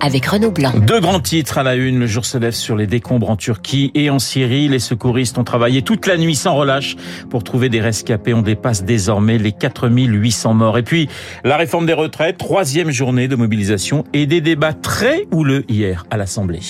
avec Renaud Blanc. Deux grands titres à la une. Le jour se lève sur les décombres en Turquie et en Syrie. Les secouristes ont travaillé toute la nuit sans relâche pour trouver des rescapés. On dépasse désormais les 4800 morts. Et puis, la réforme des retraites, troisième journée de mobilisation et des débats très houleux hier à l'Assemblée.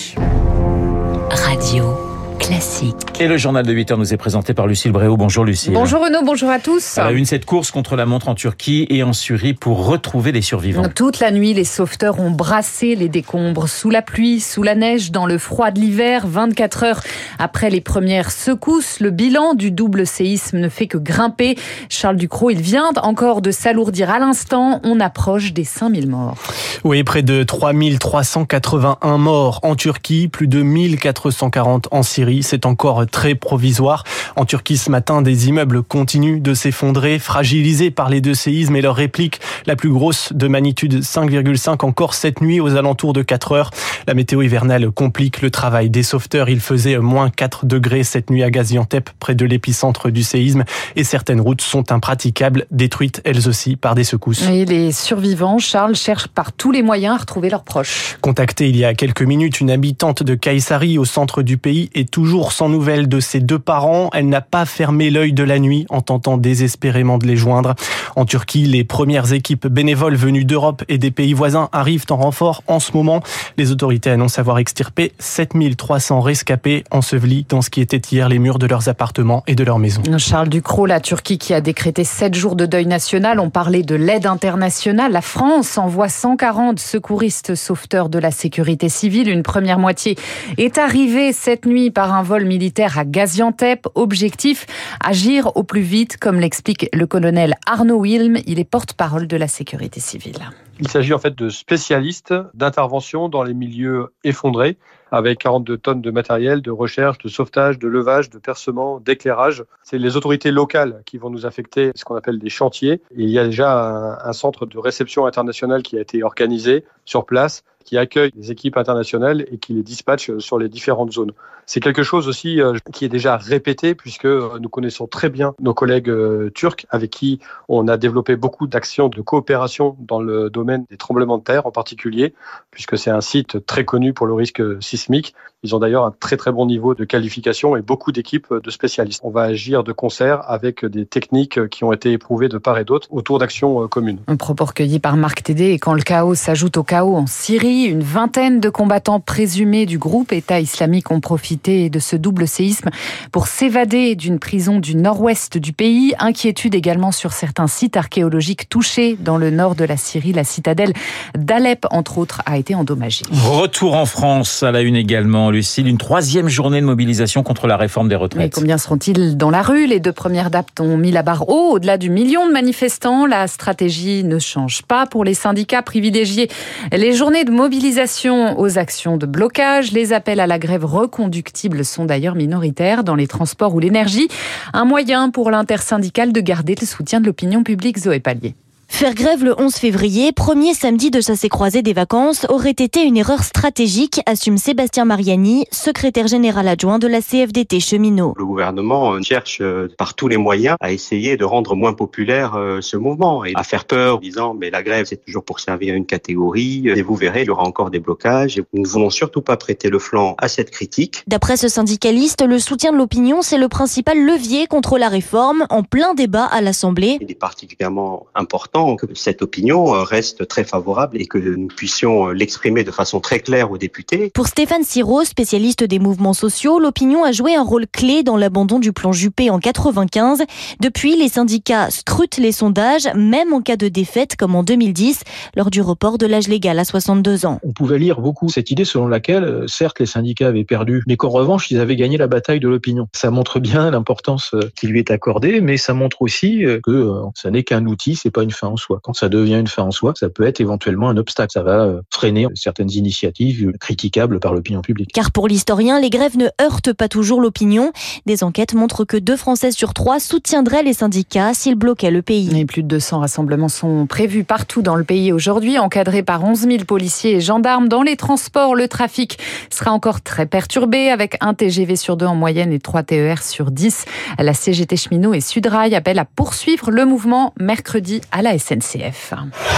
Radio classique. Et le journal de 8 heures nous est présenté par Lucille Bréau. Bonjour Lucille. Bonjour Renaud, bonjour à tous. À la une, cette course contre la montre en Turquie et en Syrie pour retrouver des survivants. Toute la nuit, les sauveteurs ont brassé les décombres sous la pluie, sous la neige, dans le froid de l'hiver. 24 heures après les premières secousses, le bilan du double séisme ne fait que grimper. Charles Ducrot, il vient encore de s'alourdir à l'instant. On approche des 5000 morts. Oui, près de 3381 morts en Turquie, plus de 1440 en Syrie c'est encore très provisoire. En Turquie ce matin, des immeubles continuent de s'effondrer, fragilisés par les deux séismes et leur réplique, la plus grosse de magnitude 5,5 encore cette nuit aux alentours de 4 heures. La météo hivernale complique le travail des sauveteurs. Il faisait moins 4 degrés cette nuit à Gaziantep, près de l'épicentre du séisme, et certaines routes sont impraticables, détruites elles aussi par des secousses. Et les survivants, Charles, cherchent par tous les moyens à retrouver leurs proches. Contacté il y a quelques minutes, une habitante de Kaysari au centre du pays est toujours sans nouvelles de ses deux parents. Elle n'a pas fermé l'œil de la nuit en tentant désespérément de les joindre. En Turquie, les premières équipes bénévoles venues d'Europe et des pays voisins arrivent en renfort en ce moment. Les autorités annoncent avoir extirpé 7300 rescapés ensevelis dans ce qui était hier les murs de leurs appartements et de leurs maisons. Charles Ducrot, la Turquie qui a décrété 7 jours de deuil national. On parlait de l'aide internationale. La France envoie 140 secouristes sauveteurs de la sécurité civile. Une première moitié est arrivée cette nuit par un vol militaire à Gaziantep. Objectif, agir au plus vite, comme l'explique le colonel Arnaud Wilm. Il est porte-parole de la sécurité civile. Il s'agit en fait de spécialistes d'intervention dans les milieux effondrés avec 42 tonnes de matériel de recherche, de sauvetage, de levage, de percement, d'éclairage. C'est les autorités locales qui vont nous affecter ce qu'on appelle des chantiers. il y a déjà un, un centre de réception internationale qui a été organisé sur place qui accueille des équipes internationales et qui les dispatche sur les différentes zones. C'est quelque chose aussi euh, qui est déjà répété puisque euh, nous connaissons très bien nos collègues euh, turcs avec qui on a développé beaucoup d'actions de coopération dans le domaine des tremblements de terre en particulier, puisque c'est un site très connu pour le risque sismique. Ils ont d'ailleurs un très très bon niveau de qualification et beaucoup d'équipes de spécialistes. On va agir de concert avec des techniques qui ont été éprouvées de part et d'autre autour d'actions communes. Un propos recueilli par Marc Tédé et quand le chaos s'ajoute au chaos en Syrie, une vingtaine de combattants présumés du groupe État islamique ont profité de ce double séisme pour s'évader d'une prison du nord-ouest du pays. Inquiétude également sur certains sites archéologiques touchés dans le nord de la Syrie. La citadelle d'Alep, entre autres, a été endommagée. Retour en France à la une également, Lucille. Une troisième journée de mobilisation contre la réforme des retraites. Mais combien seront-ils dans la rue? Les deux premières dates ont mis la barre haut, au-delà du million de manifestants. La stratégie ne change pas pour les syndicats privilégiés. Les journées de mobilisation mobilisation aux actions de blocage. Les appels à la grève reconductible sont d'ailleurs minoritaires dans les transports ou l'énergie. Un moyen pour l'intersyndicale de garder le soutien de l'opinion publique, Zoé Pallier. Faire grève le 11 février, premier samedi de chassé croisé des vacances, aurait été une erreur stratégique, assume Sébastien Mariani, secrétaire général adjoint de la CFDT cheminot. Le gouvernement euh, cherche euh, par tous les moyens à essayer de rendre moins populaire euh, ce mouvement et à faire peur en disant mais la grève c'est toujours pour servir une catégorie et vous verrez il y aura encore des blocages et nous ne voulons surtout pas prêter le flanc à cette critique. D'après ce syndicaliste, le soutien de l'opinion c'est le principal levier contre la réforme en plein débat à l'Assemblée. Il est particulièrement important que cette opinion euh, reste très favorable et que nous puissions euh, l'exprimer de façon très claire aux députés. Pour Stéphane Siro, spécialiste des mouvements sociaux, l'opinion a joué un rôle clé dans l'abandon du plan Juppé en 95. Depuis, les syndicats scrutent les sondages, même en cas de défaite comme en 2010, lors du report de l'âge légal à 62 ans. On pouvait lire beaucoup cette idée selon laquelle, euh, certes, les syndicats avaient perdu, mais qu'en revanche, ils avaient gagné la bataille de l'opinion. Ça montre bien l'importance qui lui est accordée, mais ça montre aussi que ça n'est qu'un outil, c'est pas une fin en soi. Quand ça devient une fin en soi, ça peut être éventuellement un obstacle. Ça va euh, freiner certaines initiatives critiquables par l'opinion publique. Car pour l'historien, les grèves ne heurtent pas toujours l'opinion. Des enquêtes montrent que deux Français sur trois soutiendraient les syndicats s'ils bloquaient le pays. Et plus de 200 rassemblements sont prévus partout dans le pays aujourd'hui, encadrés par 11 000 policiers et gendarmes. Dans les transports, le trafic sera encore très perturbé avec un TGV sur deux en moyenne et trois TER sur 10. La CGT Cheminot et Sudrail appellent à poursuivre le mouvement mercredi à la SNCF.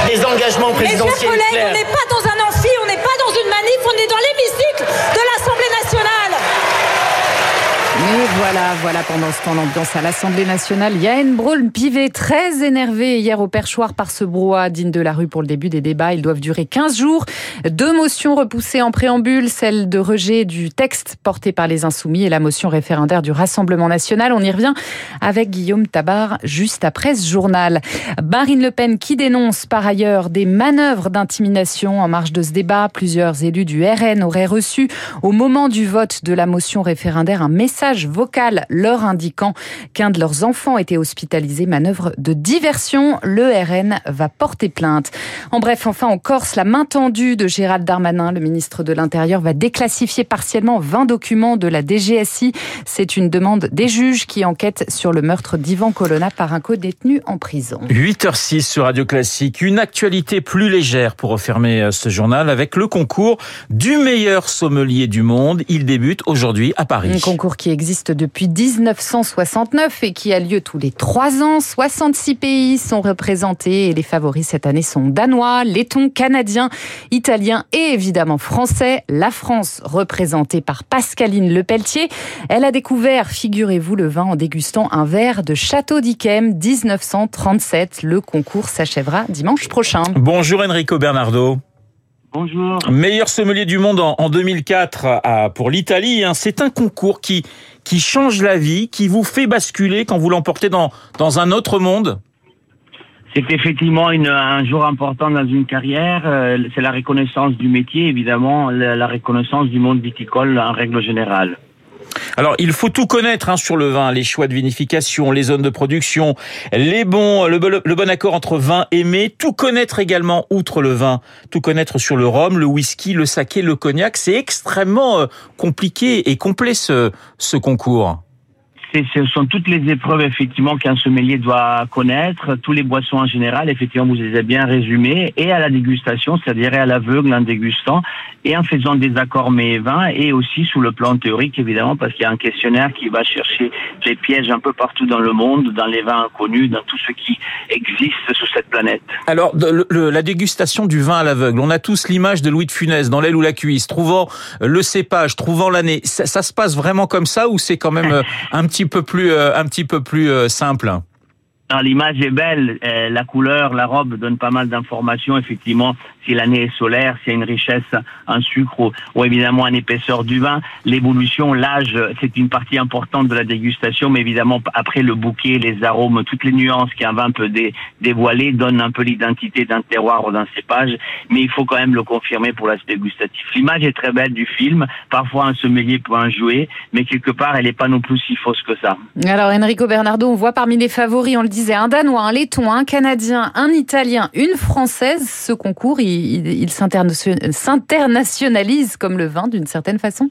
Les engagements présidentiels. Mes chers collègues, on n'est pas dans un amphi, on n'est pas dans une manif, on est dans l'hémicycle de l'Assemblée nationale. Et voilà, voilà pendant ce temps l'ambiance à l'Assemblée nationale. Yael Braun-Pivet, très énervé hier au perchoir par ce brouhaha digne de la rue pour le début des débats. Ils doivent durer 15 jours. Deux motions repoussées en préambule, celle de rejet du texte porté par les Insoumis et la motion référendaire du Rassemblement national. On y revient avec Guillaume Tabar juste après ce journal. Marine Le Pen qui dénonce par ailleurs des manœuvres d'intimidation en marge de ce débat. Plusieurs élus du RN auraient reçu au moment du vote de la motion référendaire un message vocal leur indiquant qu'un de leurs enfants était hospitalisé. Manœuvre de diversion. Le RN va porter plainte. En bref, enfin en Corse, la main tendue de Gérald Darmanin, le ministre de l'Intérieur, va déclassifier partiellement 20 documents de la DGSI. C'est une demande des juges qui enquêtent sur le meurtre d'Ivan Colonna par un co-détenu en prison. 8h06 sur Radio Classique. Une actualité plus légère pour refermer ce journal avec le concours du meilleur sommelier du monde. Il débute aujourd'hui à Paris. Un concours qui existe depuis 1969 et qui a lieu tous les trois ans. 66 pays sont représentés et les favoris cette année sont danois, lettons, canadiens, italiens et évidemment français. La France représentée par Pascaline Lepelletier. Elle a découvert, figurez-vous, le vin en dégustant un verre de Château d'Yquem 1937. Le concours s'achèvera dimanche prochain. Bonjour Enrico Bernardo. Bonjour. Meilleur sommelier du monde en 2004 pour l'Italie. Hein. C'est un concours qui, qui change la vie, qui vous fait basculer quand vous l'emportez dans, dans un autre monde c'est effectivement une, un jour important dans une carrière. Euh, c'est la reconnaissance du métier, évidemment, la reconnaissance du monde viticole en règle générale. Alors, il faut tout connaître hein, sur le vin, les choix de vinification, les zones de production, les bons, le, bon accord entre vin et mets, tout connaître également outre le vin, tout connaître sur le rhum, le whisky, le saké, le cognac. C'est extrêmement euh, compliqué et complet ce, ce concours ce sont toutes les épreuves effectivement qu'un sommelier doit connaître, tous les boissons en général, effectivement vous les avez bien résumées, et à la dégustation, c'est-à-dire à l'aveugle en dégustant, et en faisant des accords mets et vins, et aussi sous le plan théorique évidemment, parce qu'il y a un questionnaire qui va chercher les pièges un peu partout dans le monde, dans les vins inconnus, dans tout ce qui existe sur cette planète. Alors la dégustation du vin à l'aveugle, on a tous l'image de Louis de Funès dans l'aile ou la cuisse, trouvant le cépage, trouvant l'année. Ça, ça se passe vraiment comme ça ou c'est quand même un petit peu plus, euh, un petit peu plus euh, simple L'image est belle, euh, la couleur, la robe donne pas mal d'informations. Effectivement, si l'année est solaire, s'il y a une richesse en sucre ou, évidemment en épaisseur du vin, l'évolution, l'âge, c'est une partie importante de la dégustation. Mais évidemment, après le bouquet, les arômes, toutes les nuances qu'un vin peut dé, dévoiler donnent un peu l'identité d'un terroir ou d'un cépage. Mais il faut quand même le confirmer pour l'aspect gustatif. L'image est très belle du film. Parfois, un sommelier peut en jouer, mais quelque part, elle n'est pas non plus si fausse que ça. Alors, Enrico Bernardo, on voit parmi les favoris, on le dit un Danois, un Letton, un Canadien, un Italien, une Française. Ce concours, il s'internationalise comme le vin d'une certaine façon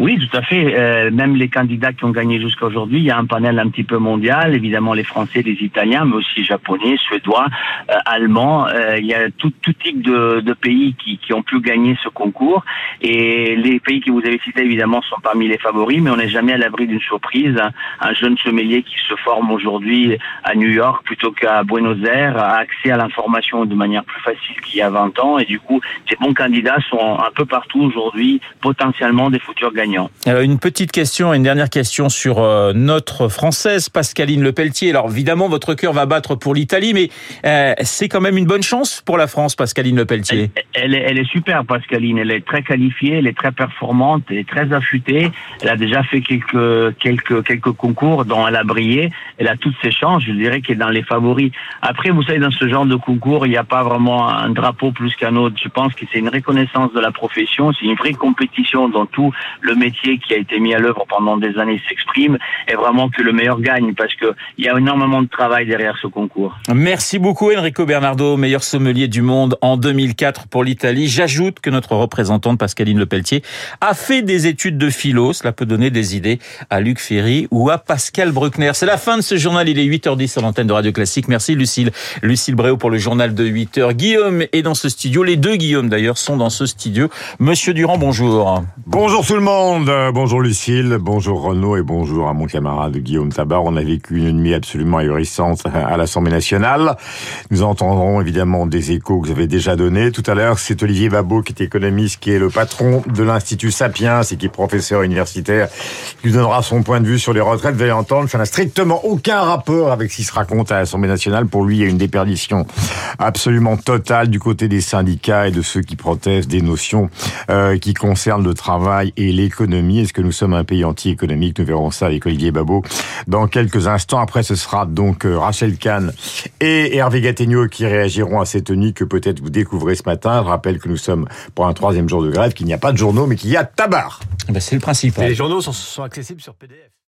oui, tout à fait. Euh, même les candidats qui ont gagné jusqu'à aujourd'hui, il y a un panel un petit peu mondial, évidemment les Français, les Italiens, mais aussi Japonais, Suédois, euh, Allemands. Euh, il y a tout, tout type de, de pays qui, qui, ont pu gagner ce concours. Et les pays que vous avez cités, évidemment, sont parmi les favoris, mais on n'est jamais à l'abri d'une surprise. Un jeune sommelier qui se forme aujourd'hui à New York plutôt qu'à Buenos Aires a accès à l'information de manière plus facile qu'il y a 20 ans. Et du coup, ces bons candidats sont un peu partout aujourd'hui, potentiellement des futurs gagnants. Alors une petite question, une dernière question sur euh, notre française Pascaline Lepelletier. Alors évidemment, votre cœur va battre pour l'Italie, mais euh, c'est quand même une bonne chance pour la France, Pascaline Lepelletier. Elle, elle, est, elle est super, Pascaline. Elle est très qualifiée, elle est très performante, elle est très affûtée. Elle a déjà fait quelques quelques quelques concours dont elle a brillé. Elle a toutes ses chances. Je dirais qu'elle est dans les favoris. Après, vous savez, dans ce genre de concours, il n'y a pas vraiment un drapeau plus qu'un autre. Je pense que c'est une reconnaissance de la profession. C'est une vraie compétition dans tout le le métier qui a été mis à l'œuvre pendant des années s'exprime et vraiment que le meilleur gagne parce que il y a énormément de travail derrière ce concours. Merci beaucoup Enrico Bernardo, meilleur sommelier du monde en 2004 pour l'Italie. J'ajoute que notre représentante Pascaline Lepelletier a fait des études de philo. Cela peut donner des idées à Luc Ferry ou à Pascal Bruckner. C'est la fin de ce journal. Il est 8h10 sur l'antenne de Radio Classique. Merci Lucille. Lucille Bréau pour le journal de 8h. Guillaume est dans ce studio. Les deux Guillaume d'ailleurs sont dans ce studio. Monsieur Durand, bonjour. Bonjour tout le monde. Bonjour Lucille. Bonjour Renaud et bonjour à mon camarade Guillaume Tabar. On a vécu une nuit absolument ahurissante à l'Assemblée nationale. Nous entendrons évidemment des échos que vous avez déjà donnés. Tout à l'heure, c'est Olivier Babot qui est économiste, qui est le patron de l'Institut Sapiens et qui est professeur universitaire, qui lui donnera son point de vue sur les retraites. Vous allez entendre, ça n'a strictement aucun rapport avec ce qui se raconte à l'Assemblée nationale. Pour lui, il y a une déperdition absolument totale du côté des syndicats et de ceux qui protestent des notions euh, qui concernent le travail et l'économie. Est-ce que nous sommes un pays anti-économique? Nous verrons ça avec Olivier Babot dans quelques instants. Après, ce sera donc euh, Rachel Kahn et Hervé Gattegno qui réagiront à cette tenue que peut-être vous découvrez ce matin. Je rappelle que nous sommes pour un troisième jour de grève, qu'il n'y a pas de journaux, mais qu'il y a tabac. Eh ben c'est le principal. Et les journaux sont, sont accessibles sur PDF.